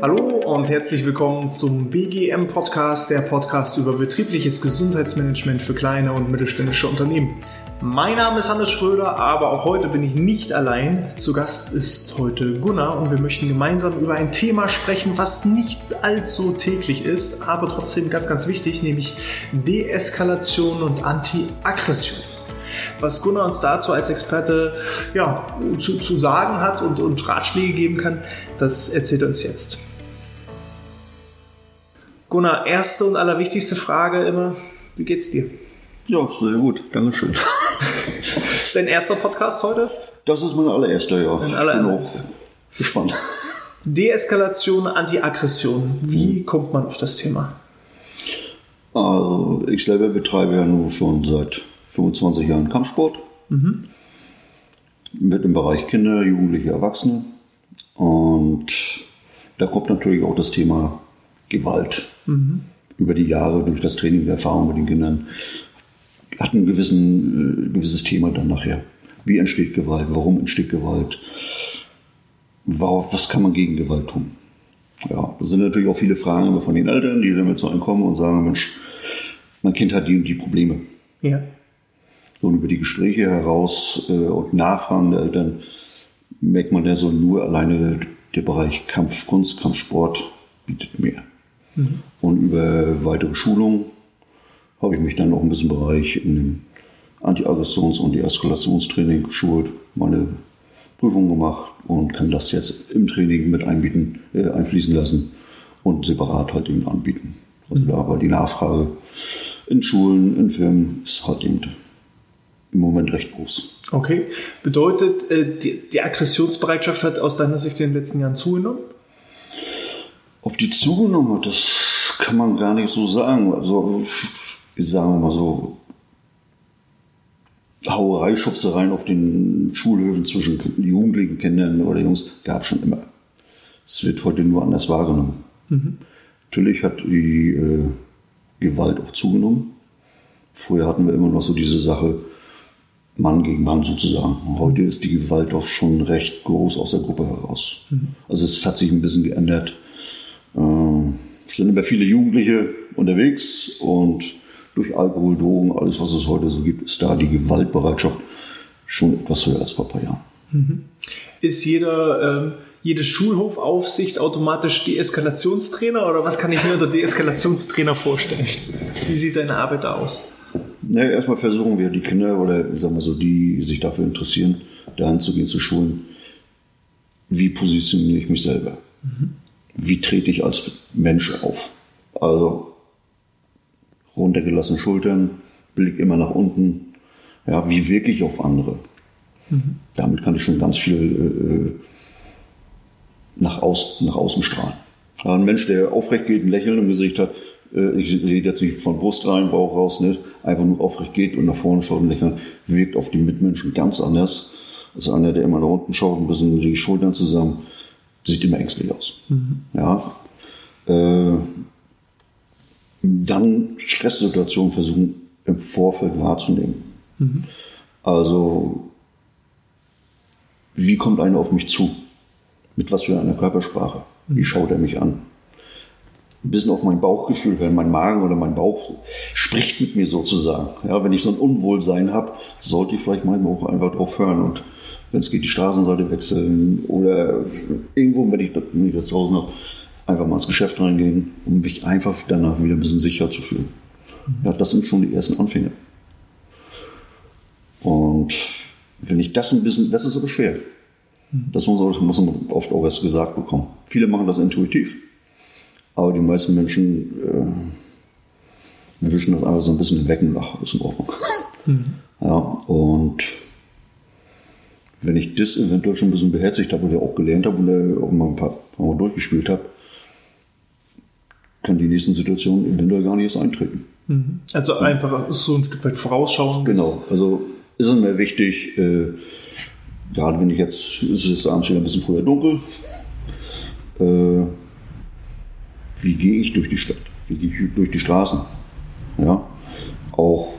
Hallo und herzlich willkommen zum BGM Podcast, der Podcast über betriebliches Gesundheitsmanagement für kleine und mittelständische Unternehmen. Mein Name ist Hannes Schröder, aber auch heute bin ich nicht allein. Zu Gast ist heute Gunnar und wir möchten gemeinsam über ein Thema sprechen, was nicht allzu täglich ist, aber trotzdem ganz, ganz wichtig, nämlich Deeskalation und Anti-Aggression. Was Gunnar uns dazu als Experte ja, zu, zu sagen hat und, und Ratschläge geben kann, das erzählt er uns jetzt. Gunnar, erste und allerwichtigste Frage immer, wie geht's dir? Ja, sehr gut, Dankeschön. ist dein erster Podcast heute? Das ist mein allererster, ja. Dein allererster. Bin auch gespannt. Deeskalation, Anti-Aggression. Wie mhm. kommt man auf das Thema? Also, ich selber betreibe ja nur schon seit 25 Jahren Kampfsport. Mhm. Mit dem Bereich Kinder, Jugendliche, Erwachsene. Und da kommt natürlich auch das Thema Gewalt. Mhm. Über die Jahre, durch das Training, die Erfahrung mit den Kindern, hat ein gewissen, äh, gewisses Thema dann nachher. Wie entsteht Gewalt? Warum entsteht Gewalt? Was kann man gegen Gewalt tun? Ja, da sind natürlich auch viele Fragen von den Eltern, die damit so ankommen und sagen, Mensch, mein Kind hat die und die Probleme. Ja. Und über die Gespräche heraus äh, und Nachfragen der Eltern merkt man ja so nur alleine der Bereich Kampfkunst, Kampfsport bietet mehr. Mhm. Und über weitere Schulungen habe ich mich dann auch ein bisschen im Bereich in dem Anti-Aggressions- und Deeskalationstraining geschult, meine Prüfung gemacht und kann das jetzt im Training mit einbieten, äh, einfließen lassen und separat halt eben anbieten. Also da war die Nachfrage in Schulen, in Firmen ist halt eben im Moment recht groß. Okay. Bedeutet, äh, die, die Aggressionsbereitschaft hat aus deiner Sicht in den letzten Jahren zugenommen? Ob die zugenommen hat, das kann man gar nicht so sagen. Also sagen wir mal so, Hauerei, Schubsereien auf den Schulhöfen zwischen Jugendlichen, Kindern oder Jungs gab es schon immer. Es wird heute nur anders wahrgenommen. Mhm. Natürlich hat die äh, Gewalt auch zugenommen. Früher hatten wir immer noch so diese Sache Mann gegen Mann sozusagen. Heute ist die Gewalt doch schon recht groß aus der Gruppe heraus. Mhm. Also es hat sich ein bisschen geändert. Äh, es sind immer viele Jugendliche unterwegs und durch Alkohol, Drogen, alles, was es heute so gibt, ist da die Gewaltbereitschaft schon etwas höher als vor ein paar Jahren. Mhm. Ist jeder, ähm, jede Schulhofaufsicht automatisch Deeskalationstrainer oder was kann ich mir unter Deeskalationstrainer vorstellen? Wie sieht deine Arbeit da aus? Naja, erstmal versuchen wir die Kinder oder sagen wir so, die sich dafür interessieren, dahin zu gehen, zu schulen. Wie positioniere ich mich selber? Mhm. Wie trete ich als Mensch auf? Also runtergelassene Schultern, Blick immer nach unten. Ja, wie wirke ich auf andere? Mhm. Damit kann ich schon ganz viel äh, nach, außen, nach außen strahlen. ein Mensch, der aufrecht geht, ein Lächeln im Gesicht hat, äh, ich rede jetzt nicht von Brust rein, Bauch raus, nicht, einfach nur aufrecht geht und nach vorne schaut und lächelt, wirkt auf die Mitmenschen ganz anders als einer, der immer nach unten schaut, ein bisschen die Schultern zusammen, sieht immer ängstlich aus. Mhm. Ja, äh, dann Stresssituationen versuchen im Vorfeld wahrzunehmen. Mhm. Also, wie kommt einer auf mich zu? Mit was für einer Körpersprache? Wie mhm. schaut er mich an? Ein bisschen auf mein Bauchgefühl hören, mein Magen oder mein Bauch spricht mit mir sozusagen. Ja, wenn ich so ein Unwohlsein habe, sollte ich vielleicht meinen Bauch einfach drauf hören und wenn es geht, die Straßenseite wechseln oder irgendwo, wenn ich, wenn ich das draußen habe, einfach mal ins Geschäft reingehen, um mich einfach danach wieder ein bisschen sicher zu fühlen. Ja, das sind schon die ersten Anfänge. Und wenn ich das ein bisschen, das ist aber schwer. Das muss, muss man oft auch erst gesagt bekommen. Viele machen das intuitiv, aber die meisten Menschen äh, wischen das einfach so ein bisschen weg und ach, ist in Ordnung. Mhm. Ja, und wenn ich das eventuell schon ein bisschen beherzigt habe oder auch gelernt habe oder auch mal ein paar, paar Mal durchgespielt habe, kann die nächsten Situationen eventuell gar nicht erst eintreten. Mhm. Also einfach so ein Stück weit vorausschauen. Genau, also ist es mir wichtig, äh, gerade wenn ich jetzt, ist es abends wieder ein bisschen früher dunkel, äh, wie gehe ich durch die Stadt? Wie gehe ich durch die Straßen? Ja, auch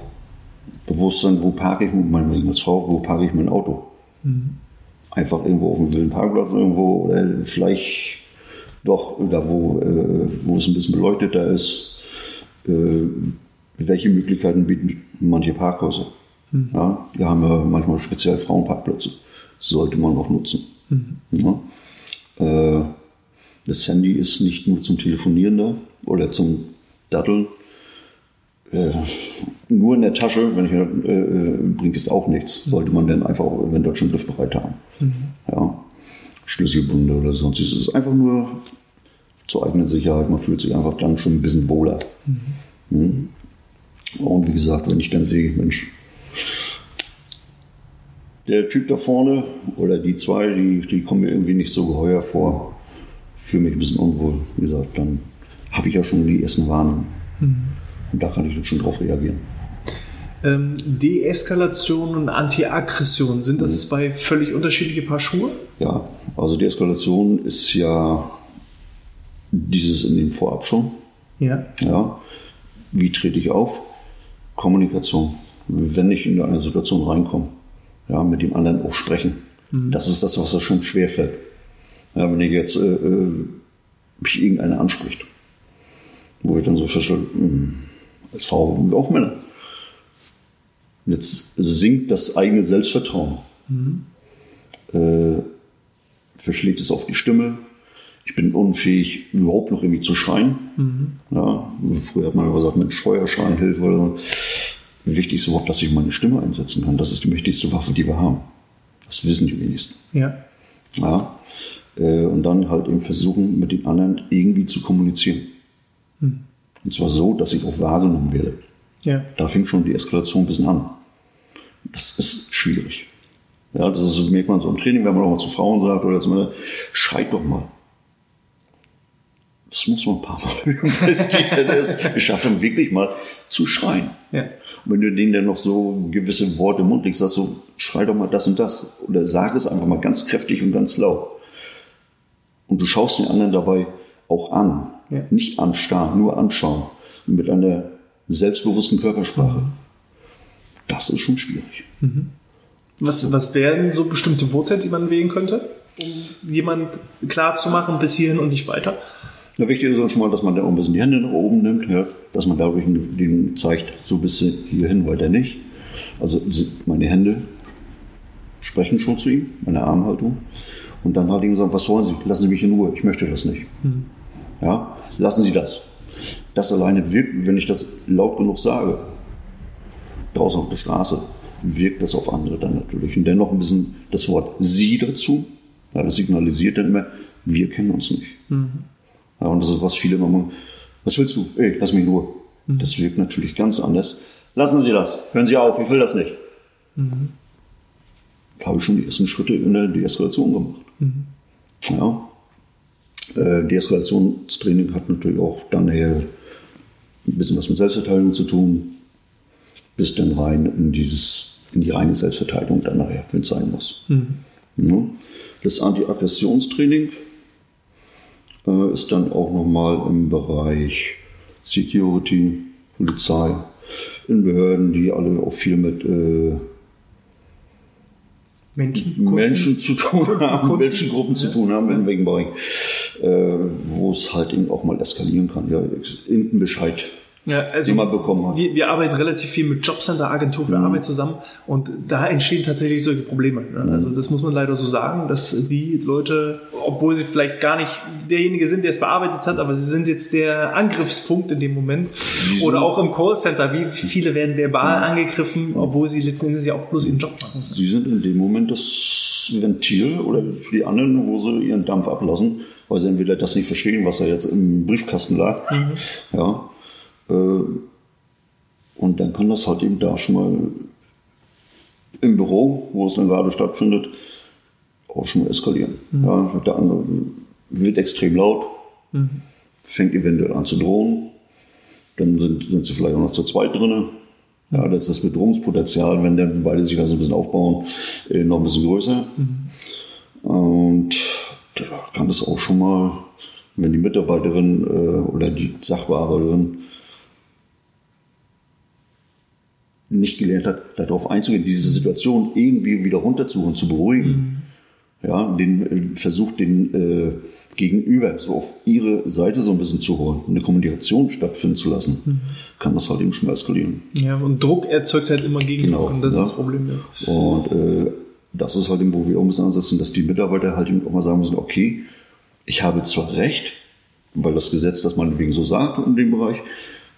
Bewusstsein, wo parke ich mit meinem Frau, wo parke ich mein Auto? Mhm. einfach irgendwo auf dem wilden Parkplatz irgendwo oder vielleicht doch da, wo, äh, wo es ein bisschen beleuchteter ist, äh, welche Möglichkeiten bieten manche Parkhäuser. Mhm. Ja, die haben ja manchmal speziell Frauenparkplätze. Sollte man auch nutzen. Mhm. Ja. Äh, das Handy ist nicht nur zum Telefonieren da oder zum Datteln. Äh, nur in der Tasche, wenn ich, äh, äh bringt es auch nichts. Sollte man dann einfach wenn dort schon griffbereit haben. Mhm. Ja. Schlüsselbunde oder sonst. Es ist einfach nur zur eigenen Sicherheit. Man fühlt sich einfach dann schon ein bisschen wohler. Mhm. Mhm. Und wie gesagt, wenn ich dann sehe, Mensch, der Typ da vorne oder die zwei, die, die kommen mir irgendwie nicht so geheuer vor, fühle mich ein bisschen unwohl. Wie gesagt, dann habe ich ja schon die ersten Warnungen. Mhm. Und da kann ich dann schon drauf reagieren. Ähm, Deeskalation und Antiaggression, sind das mhm. zwei völlig unterschiedliche Paar Schuhe? Ja, also Deeskalation ist ja dieses in dem Vorab schon. Ja. ja. Wie trete ich auf? Kommunikation. Wenn ich in eine Situation reinkomme, ja, mit dem anderen auch sprechen. Mhm. Das ist das, was da schon schwer fällt. Ja, wenn ich jetzt äh, äh, mich irgendeiner anspricht, wo ich dann so feststelle, hm, als Frau auch Männer. Jetzt sinkt das eigene Selbstvertrauen. Mhm. Äh, verschlägt es auf die Stimme. Ich bin unfähig, überhaupt noch irgendwie zu schreien. Mhm. Ja, früher hat man gesagt, mit Steuerschein hilft oder so. Wichtig ist überhaupt, dass ich meine Stimme einsetzen kann. Das ist die mächtigste Waffe, die wir haben. Das wissen die wenigsten. Ja. ja. Äh, und dann halt eben versuchen, mit den anderen irgendwie zu kommunizieren. Mhm. Und zwar so, dass ich auch wahrgenommen werde. Ja. Da fängt schon die Eskalation ein bisschen an. Das ist schwierig. Ja, das ist, merkt man so im Training, wenn man auch mal zu Frauen sagt oder zu Männern, schreit doch mal. Das muss man ein paar Mal üben. Es geht ja das, geschafft haben, wirklich mal zu schreien. Ja. Und wenn du denen dann noch so gewisse Worte im Mund legst, sagst du, schrei doch mal das und das. Oder sag es einfach mal ganz kräftig und ganz laut. Und du schaust den anderen dabei auch an. Ja. Nicht anstarren, nur anschauen. Mit einer selbstbewussten Körpersprache. Mhm. Das ist schon schwierig. Mhm. Was, was wären so bestimmte Worte, die man wählen könnte, um jemand klar zu machen, bis hierhin und nicht weiter? Ja, wichtig ist auch schon mal, dass man da auch ein bisschen die Hände nach oben nimmt, ja, dass man dadurch den zeigt, so bist du hierhin, weiter nicht. Also meine Hände sprechen schon zu ihm, meine Armhaltung. Und dann halt ihm sagen, was wollen Sie? Lassen Sie mich in Ruhe, ich möchte das nicht. Mhm. Ja, lassen Sie das. Das alleine wirkt, wenn ich das laut genug sage, draußen auf der Straße, wirkt das auf andere dann natürlich. Und dennoch ein bisschen das Wort Sie dazu. Ja, das signalisiert dann immer, wir kennen uns nicht. Mhm. Ja, und das ist, was viele immer machen. Was willst du? Ey, lass mich in Ruhe. Mhm. Das wirkt natürlich ganz anders. Lassen Sie das. Hören Sie auf, ich will das nicht. Mhm. Da habe ich schon die ersten Schritte in der Deeskalation gemacht. Mhm. Ja. Äh, Deeskalationstraining hat natürlich auch dann eher ein bisschen was mit Selbstverteidigung zu tun, bis dann rein in dieses, in die reine Selbstverteidigung dann nachher, wenn es sein muss. Mhm. Ja. Das Anti-Aggressionstraining äh, ist dann auch nochmal im Bereich Security, Polizei, in Behörden, die alle auch viel mit äh, Menschen, Menschen zu tun haben, Menschengruppen zu tun haben, in Bereich, äh, wo es halt eben auch mal eskalieren kann. Ja, irgendein Bescheid ja, also die man bekommen hat. Wir, wir arbeiten relativ viel mit Jobcenter, Agentur für mhm. Arbeit zusammen und da entstehen tatsächlich solche Probleme. Ne? Mhm. Also das muss man leider so sagen, dass die Leute, obwohl sie vielleicht gar nicht derjenige sind, der es bearbeitet hat, aber sie sind jetzt der Angriffspunkt in dem Moment. Wieso? Oder auch im Callcenter, wie viele werden verbal mhm. angegriffen, obwohl sie letzten Endes ja auch bloß ihren Job machen. Sie sind in dem Moment das Ventil oder für die anderen, wo sie ihren Dampf ablassen, weil sie entweder das nicht verstehen, was da jetzt im Briefkasten lag, mhm. ja, und dann kann das halt eben da schon mal im Büro, wo es dann gerade stattfindet, auch schon mal eskalieren. Mhm. Ja, der andere wird extrem laut, mhm. fängt eventuell an zu drohen. Dann sind, sind sie vielleicht auch noch zu zweit drin. Ja, das ist das Bedrohungspotenzial, wenn dann beide sich da so ein bisschen aufbauen, äh, noch ein bisschen größer. Mhm. Und da kann es auch schon mal, wenn die Mitarbeiterin äh, oder die Sachbearbeiterin nicht gelernt hat, darauf einzugehen, diese Situation irgendwie wieder runterzuholen, zu beruhigen. ja, den äh, versucht den äh, Gegenüber so auf ihre Seite so ein bisschen zu holen, eine Kommunikation stattfinden zu lassen, mhm. kann das halt eben schon eskalieren. Ja, und Druck erzeugt halt immer Gegendruck genau, und das ja. ist das Problem. Ja. Und äh, das ist halt eben, wo wir auch ein bisschen ansetzen, dass die Mitarbeiter halt eben auch mal sagen müssen, okay, ich habe zwar recht, weil das Gesetz das meinetwegen so sagt in dem Bereich,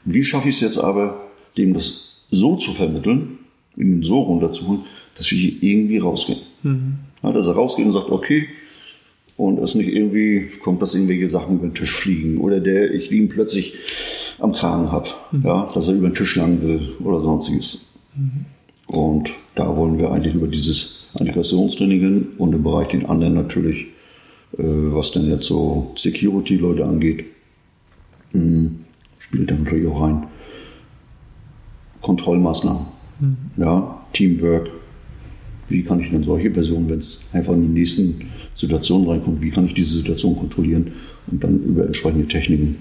wie schaffe ich es jetzt aber, dem das so zu vermitteln, ihn so runterzuholen, dass wir hier irgendwie rausgehen. Mhm. Ja, dass er rausgeht und sagt, okay, und es nicht irgendwie kommt, dass irgendwelche Sachen über den Tisch fliegen oder der ich ihn plötzlich am Kragen habe, mhm. ja, dass er über den Tisch lang will oder sonstiges. Mhm. Und da wollen wir eigentlich über dieses Antigrationstraining und im Bereich den anderen natürlich, äh, was denn jetzt so Security-Leute angeht, mh, hm, spielt da natürlich auch rein. Kontrollmaßnahmen, mhm. ja, Teamwork. Wie kann ich denn solche Personen, wenn es einfach in die nächsten Situationen reinkommt, wie kann ich diese Situation kontrollieren und dann über entsprechende Techniken,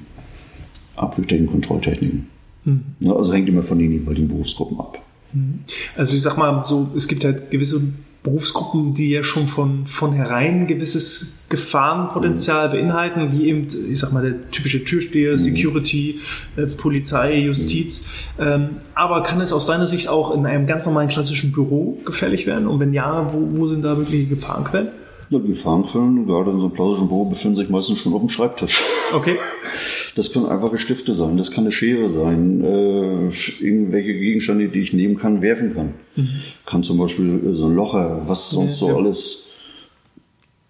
Abwürgtechniken, Kontrolltechniken. Mhm. Ja, also hängt immer von den jeweiligen Berufsgruppen ab. Mhm. Also ich sag mal so, es gibt halt gewisse Berufsgruppen, die ja schon von, von herein gewisses Gefahrenpotenzial beinhalten, wie eben, ich sag mal, der typische Türsteher, mhm. Security, äh, Polizei, Justiz. Ähm, aber kann es aus deiner Sicht auch in einem ganz normalen klassischen Büro gefährlich werden? Und wenn ja, wo, wo sind da wirkliche Gefahrenquellen? Ja, die Gefahrenquellen, gerade in so einem klassischen Büro, befinden sich meistens schon auf dem Schreibtisch. Okay. Das können einfache Stifte sein, das kann eine Schere sein, äh, irgendwelche Gegenstände, die ich nehmen kann, werfen kann. Mhm. Kann zum Beispiel äh, so ein Locher, was sonst ja, so ja. alles.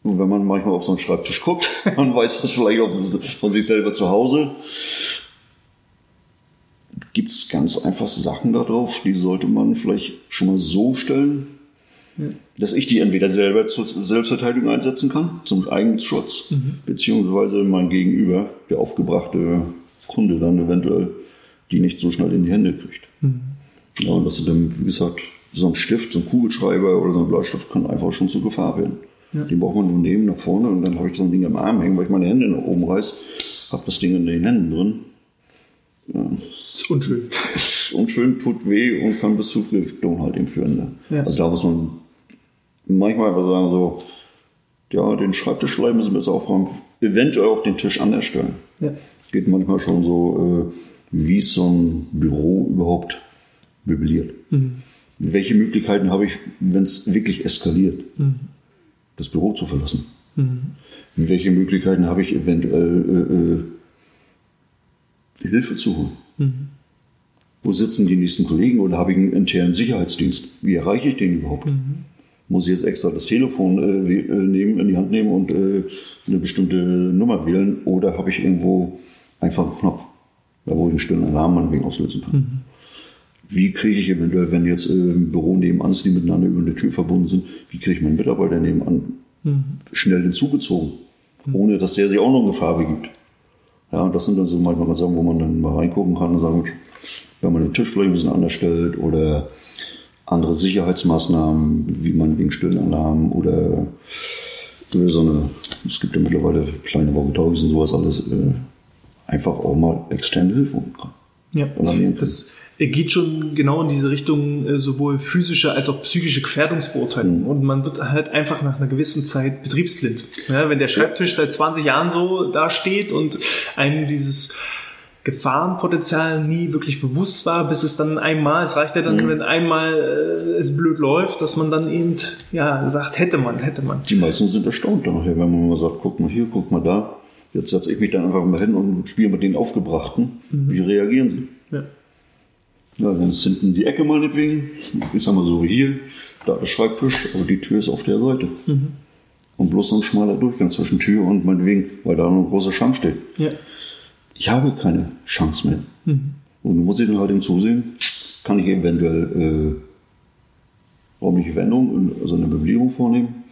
Wenn man manchmal auf so einen Schreibtisch guckt, man weiß das vielleicht auch von sich selber zu Hause. Gibt es ganz einfach Sachen darauf, die sollte man vielleicht schon mal so stellen, dass ich die entweder selber zur Selbstverteidigung einsetzen kann, zum Eigenschutz, mhm. beziehungsweise mein Gegenüber, der aufgebrachte Kunde dann eventuell, die nicht so schnell in die Hände kriegt. Mhm. Ja, und das ist dann, wie gesagt, so ein Stift, so ein Kugelschreiber oder so ein Bleistift kann einfach schon zur Gefahr werden. Ja. Den braucht man nur nehmen nach vorne und dann habe ich so ein Ding am Arm hängen, weil ich meine Hände nach oben reiß, habe das Ding in den Händen drin. Ja. Das ist unschön. Ist unschön, tut weh und kann bis zu Vergiftung halt eben führen. Ne? Ja. Also da muss man manchmal einfach sagen so, ja, den Schreibtisch vielleicht müssen wir besser aufräumen, eventuell auch den Tisch anders stellen. Ja. Geht manchmal schon so, äh, wie ist so ein Büro überhaupt möbliert. Mhm. Welche Möglichkeiten habe ich, wenn es wirklich eskaliert, mhm. das Büro zu verlassen? Mhm. Welche Möglichkeiten habe ich eventuell äh, äh, Hilfe zu holen? Mhm. Wo sitzen die nächsten Kollegen oder habe ich einen internen Sicherheitsdienst? Wie erreiche ich den überhaupt? Muss ich jetzt extra das Telefon äh, äh, nehmen, in die Hand nehmen und äh, eine bestimmte Nummer wählen oder habe ich irgendwo einfach einen Knopf, da wo ich einen stillen Alarm meinetwegen auslösen kann. Mhm. Wie kriege ich eventuell, wenn jetzt äh, im Büro nebenan ist, die miteinander über eine Tür verbunden sind, wie kriege ich meinen Mitarbeiter nebenan mhm. schnell hinzugezogen, mhm. ohne dass der sich auch noch eine Farbe gibt. Ja, und das sind dann so manchmal Sachen, wo man dann mal reingucken kann und sagen, wenn man den Tisch vielleicht ein bisschen anders stellt oder andere Sicherheitsmaßnahmen, wie man wegen Stillenalarm oder so eine, es gibt ja mittlerweile kleine Walkie-Talkies und sowas alles, äh, einfach auch mal externe Hilfe kann. Ja, das geht schon genau in diese Richtung, äh, sowohl physische als auch psychische Gefährdungsbeurteilung. Mhm. Und man wird halt einfach nach einer gewissen Zeit betriebsblind. Ja, wenn der Schreibtisch seit 20 Jahren so da steht und einem dieses Gefahrenpotenzial nie wirklich bewusst war, bis es dann einmal, es reicht ja dann, mhm. wenn einmal äh, es blöd läuft, dass man dann eben ja sagt, hätte man, hätte man. Die meisten sind erstaunt nachher, wenn man mal sagt, guck mal hier, guck mal da. Jetzt setze ich mich dann einfach mal hin und spiele mit den Aufgebrachten. Mhm. Wie reagieren sie? Ja. Ja, dann ist hinten die Ecke meinetwegen, ich sag mal so wie hier, da ist Schreibtisch, aber die Tür ist auf der Seite. Mhm. Und bloß so ein schmaler Durchgang zwischen Tür und meinetwegen, weil da eine große Schrank steht. Ja ich habe keine Chance mehr. Mhm. Und muss ich dann halt eben zusehen, kann ich eventuell äh, räumliche Veränderungen, also eine Möblierung vornehmen.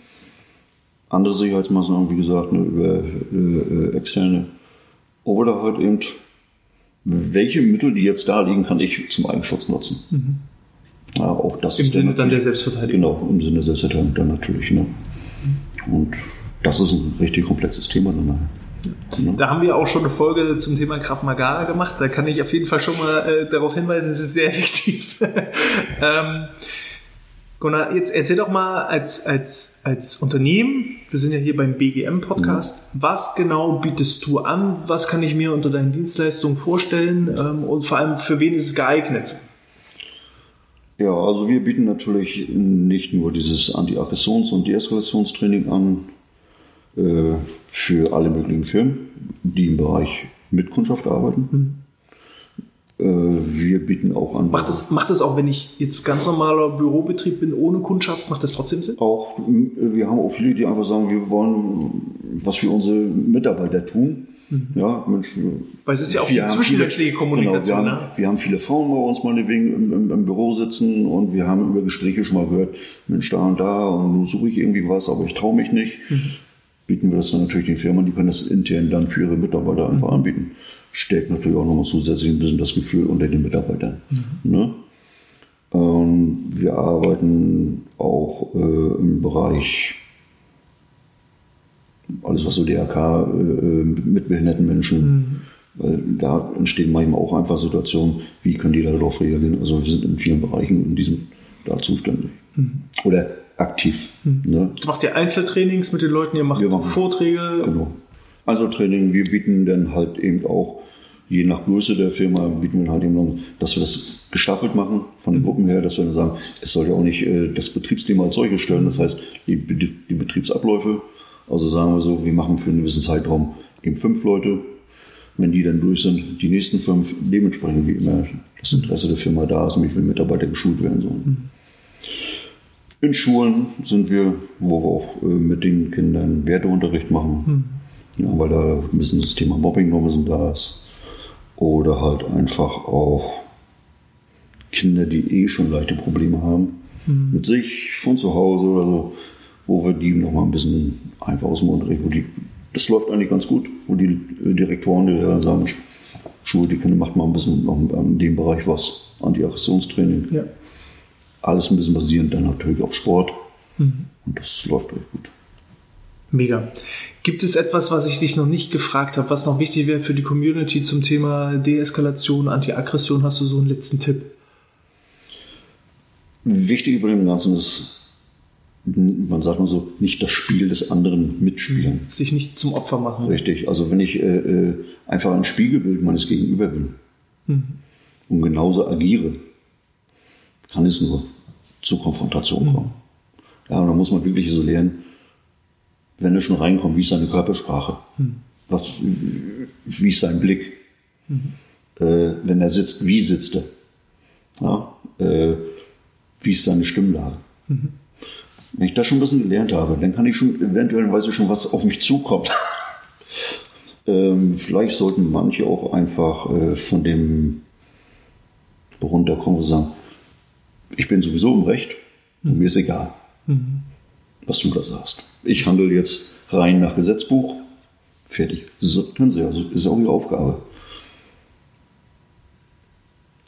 Andere Sicherheitsmaßnahmen, wie gesagt, ne, über äh, externe. Oder halt eben, welche Mittel, die jetzt da liegen, kann ich zum Eigenschutz nutzen. Mhm. Ja, auch das Im Sinne dann der Selbstverteidigung. Genau, im Sinne der Selbstverteidigung dann natürlich. Ne? Mhm. Und das ist ein richtig komplexes Thema dann nachher. Da haben wir auch schon eine Folge zum Thema Krav Maga gemacht. Da kann ich auf jeden Fall schon mal äh, darauf hinweisen, es ist sehr effektiv. ähm, Gunnar, jetzt erzähl doch mal als, als, als Unternehmen, wir sind ja hier beim BGM-Podcast, mhm. was genau bietest du an? Was kann ich mir unter deinen Dienstleistungen vorstellen? Ähm, und vor allem, für wen ist es geeignet? Ja, also wir bieten natürlich nicht nur dieses Anti-Aggressions- und Deeskalationstraining an für alle möglichen Firmen, die im Bereich Mitkundschaft arbeiten. Mhm. Äh, wir bieten auch an. Macht das, macht das auch, wenn ich jetzt ganz normaler Bürobetrieb bin, ohne Kundschaft, macht das trotzdem Sinn? Auch, wir haben auch viele, die einfach sagen, wir wollen was für unsere Mitarbeiter tun. Mhm. Ja, Mensch, Weil es ist ja auch die zwischenmenschliche Kommunikation. Genau, wir, haben, ne? wir haben viele Frauen bei uns meinetwegen im, im, im, Büro sitzen und wir haben über Gespräche schon mal gehört, Mensch, da und da und nun suche ich irgendwie was, aber ich traue mich nicht. Mhm. Bieten wir das dann natürlich den Firmen, die können das intern dann für ihre Mitarbeiter einfach mhm. anbieten stärkt natürlich auch nochmal zusätzlich ein bisschen das Gefühl unter den Mitarbeitern. Mhm. Ne? Ähm, wir arbeiten auch äh, im Bereich alles, was so DRK äh, mit behinderten Menschen, mhm. weil da entstehen manchmal auch einfach Situationen, wie können die darauf reagieren. Also wir sind in vielen Bereichen in diesem da zuständig. Mhm. Oder aktiv. Mhm. Ne? Macht ihr Einzeltrainings mit den Leuten, ihr macht Vorträge? Genau. Also Training, wir bieten dann halt eben auch, je nach Größe der Firma, bieten wir halt eben, noch, dass wir das gestaffelt machen von den mhm. Gruppen her, dass wir dann sagen, es sollte auch nicht äh, das Betriebsthema als solches stellen, das heißt die, die Betriebsabläufe. Also sagen wir so, wir machen für einen gewissen Zeitraum eben fünf Leute. Wenn die dann durch sind, die nächsten fünf, dementsprechend wie immer das Interesse der Firma da ist, wie viele Mitarbeiter geschult werden sollen. Mhm. In Schulen sind wir, wo wir auch äh, mit den Kindern Werteunterricht machen. Mhm ja, weil da ein bisschen das Thema Mobbing noch ein bisschen da ist. Oder halt einfach auch Kinder, die eh schon leichte Probleme haben, mhm. mit sich von zu Hause oder so, wo wir die noch mal ein bisschen einfach aus dem Unterricht, wo die, das läuft eigentlich ganz gut, wo die Direktoren die sagen, Schule, die Kinder macht mal ein bisschen noch in dem Bereich was, Anti-Aggressionstraining. Ja. Alles ein bisschen basierend dann natürlich auf Sport. Mhm. Und das läuft echt gut. Mega. Gibt es etwas, was ich dich noch nicht gefragt habe, was noch wichtig wäre für die Community zum Thema Deeskalation, Anti-Aggression? Hast du so einen letzten Tipp? Wichtig bei dem Ganzen ist, man sagt mal so, nicht das Spiel des anderen mitspielen. Sich nicht zum Opfer machen. Richtig. Also wenn ich äh, äh einfach ein Spiegelbild meines Gegenüber bin mhm. und genauso agiere, kann es nur zur Konfrontation kommen. Ja, und da muss man wirklich so lernen, wenn er schon reinkommt, wie ist seine Körpersprache? Hm. Was, wie ist sein Blick? Mhm. Äh, wenn er sitzt, wie sitzt er? Ja, äh, wie ist seine Stimmlage? Mhm. Wenn ich das schon ein bisschen gelernt habe, dann kann ich schon eventuell weiß ich schon, was auf mich zukommt. ähm, vielleicht sollten manche auch einfach äh, von dem runterkommen und sagen, ich bin sowieso im Recht und mir ist egal. Mhm was du da sagst. Ich handle jetzt rein nach Gesetzbuch. Fertig. So, können sie, also ist auch ihre Aufgabe.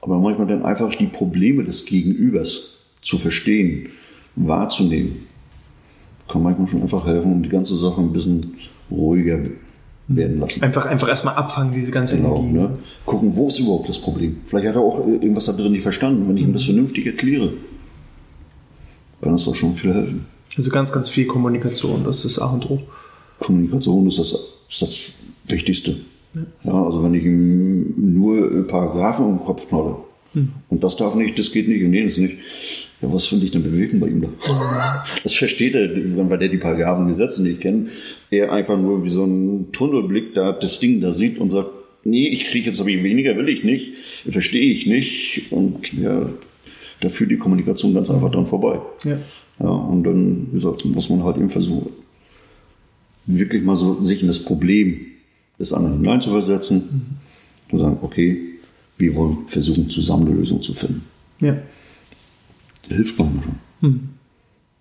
Aber manchmal dann einfach die Probleme des Gegenübers zu verstehen, wahrzunehmen, kann manchmal schon einfach helfen, um die ganze Sache ein bisschen ruhiger werden lassen. Einfach, einfach erstmal abfangen, diese ganze genau, Energie. Ne? Gucken, wo ist überhaupt das Problem? Vielleicht hat er auch irgendwas da drin nicht verstanden. Wenn ich ihm das vernünftig erkläre, kann das doch schon viel helfen. Also ganz, ganz viel Kommunikation, das ist A und O. Kommunikation ist das, ist das Wichtigste. Ja. ja. also wenn ich ihm nur Paragraphen im Kopf knalle hm. und das darf nicht, das geht nicht und jenes nicht, ja, was finde ich denn bewegen bei ihm da? Das versteht er, weil der die Paragraphen Gesetze nicht kennt. Er einfach nur wie so ein Tunnelblick da das Ding da sieht und sagt, nee, ich kriege jetzt aber weniger, will ich nicht, verstehe ich nicht. Und ja, da führt die Kommunikation ganz einfach dran vorbei. Ja. Ja, und dann, wie gesagt, muss man halt eben versuchen, wirklich mal so sich in das Problem des anderen hineinzuversetzen mhm. und sagen, okay, wir wollen versuchen, zusammen eine Lösung zu finden. Ja. Hilft manchmal schon. Mhm.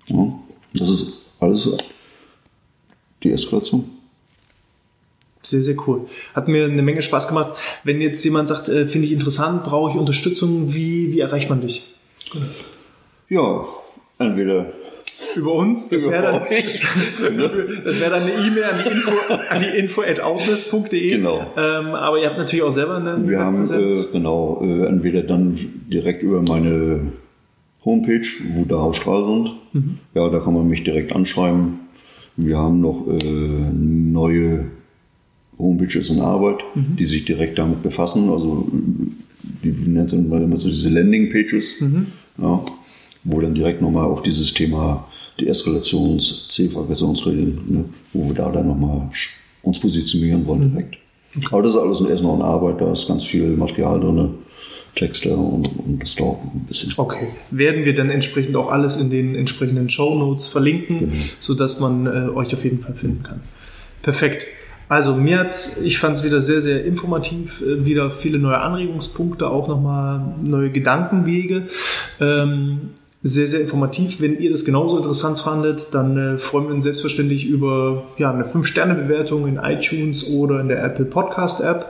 Ja, das ist alles die Eskalation. Sehr, sehr cool. Hat mir eine Menge Spaß gemacht. Wenn jetzt jemand sagt, äh, finde ich interessant, brauche ich Unterstützung, wie, wie erreicht man dich? Ja, Entweder über uns, das wäre dann, das wär dann eine E-Mail an die info, an die info at outness.de. Genau. Ähm, aber ihr habt natürlich auch selber eine Wir haben, äh, genau, äh, entweder dann direkt über meine Homepage, wo da auch Stralsund. Mhm. Ja, da kann man mich direkt anschreiben. Wir haben noch äh, neue Homepages in Arbeit, mhm. die sich direkt damit befassen. Also die nennt man immer so diese Landing-Pages, mhm. ja, wo dann direkt nochmal auf dieses Thema die Eskalations-, C-Aggressionsregeln, ne, wo wir da dann nochmal uns positionieren wollen mhm. direkt. Okay. Aber das ist alles erst noch in Arbeit, da ist ganz viel Material drin. Texte und, und, das dauert ein bisschen. Okay. Werden wir dann entsprechend auch alles in den entsprechenden Show Notes verlinken, genau. sodass man äh, euch auf jeden Fall finden kann. Perfekt. Also mir hat's, ich fand es wieder sehr, sehr informativ, äh, wieder viele neue Anregungspunkte, auch nochmal neue Gedankenwege. Ähm, sehr, sehr informativ. Wenn ihr das genauso interessant fandet, dann äh, freuen wir uns selbstverständlich über ja, eine 5-Sterne-Bewertung in iTunes oder in der Apple Podcast App.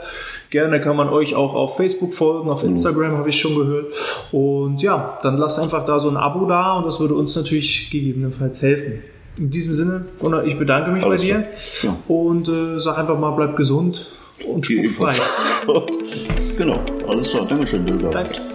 Gerne kann man euch auch auf Facebook folgen, auf Instagram habe ich schon gehört. Und ja, dann lasst einfach da so ein Abo da und das würde uns natürlich gegebenenfalls helfen. In diesem Sinne, Gunnar, ich bedanke mich Alles bei dir ja. und äh, sag einfach mal, bleib gesund und spukfrei. genau, alles klar. Dankeschön. Danke.